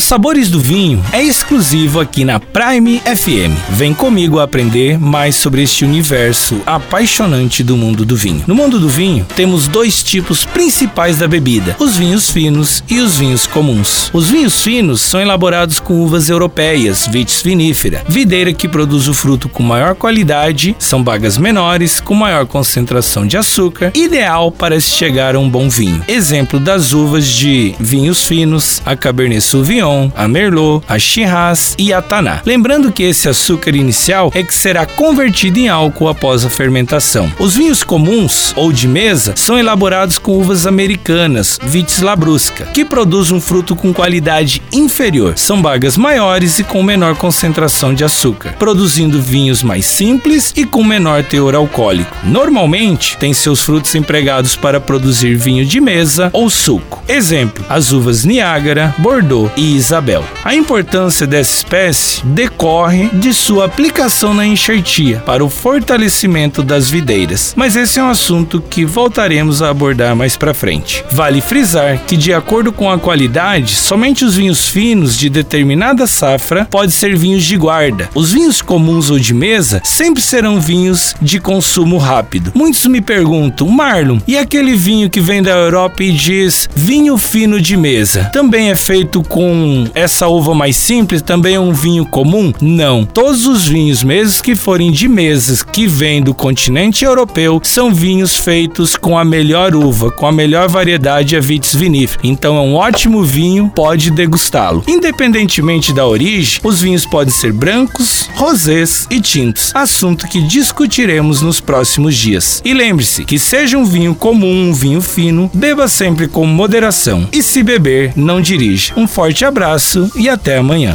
Os Sabores do Vinho é exclusivo aqui na Prime FM. Vem comigo aprender mais sobre este universo apaixonante do mundo do vinho. No mundo do vinho, temos dois tipos principais da bebida: os vinhos finos e os vinhos comuns. Os vinhos finos são elaborados com uvas europeias, vitis vinifera, videira que produz o fruto com maior qualidade, são bagas menores, com maior concentração de açúcar, ideal para se chegar a um bom vinho. Exemplo das uvas de vinhos finos, a Cabernet Sauvignon Sauvignon, a Merlot, a Shiraz e a Taná. Lembrando que esse açúcar inicial é que será convertido em álcool após a fermentação. Os vinhos comuns ou de mesa são elaborados com uvas americanas, Vitis labrusca, que produz um fruto com qualidade inferior. São bagas maiores e com menor concentração de açúcar, produzindo vinhos mais simples e com menor teor alcoólico. Normalmente, tem seus frutos empregados para produzir vinho de mesa ou suco. Exemplo: as uvas Niágara, Bordeaux e Isabel. A importância dessa espécie decorre de sua aplicação na enxertia para o fortalecimento das videiras, mas esse é um assunto que voltaremos a abordar mais para frente. Vale frisar que, de acordo com a qualidade, somente os vinhos finos de determinada safra podem ser vinhos de guarda. Os vinhos comuns ou de mesa sempre serão vinhos de consumo rápido. Muitos me perguntam, Marlon, e aquele vinho que vem da Europa e diz vinho fino de mesa? Também é feito com essa uva mais simples também é um vinho comum? Não. Todos os vinhos, mesmo que forem de mesas que vêm do continente europeu, são vinhos feitos com a melhor uva, com a melhor variedade a vitis vinifera. Então é um ótimo vinho, pode degustá-lo. Independentemente da origem, os vinhos podem ser brancos, rosés e tintos, assunto que discutiremos nos próximos dias. E lembre-se que seja um vinho comum, um vinho fino, beba sempre com moderação e se beber, não dirija. Um forte abraço e até amanhã.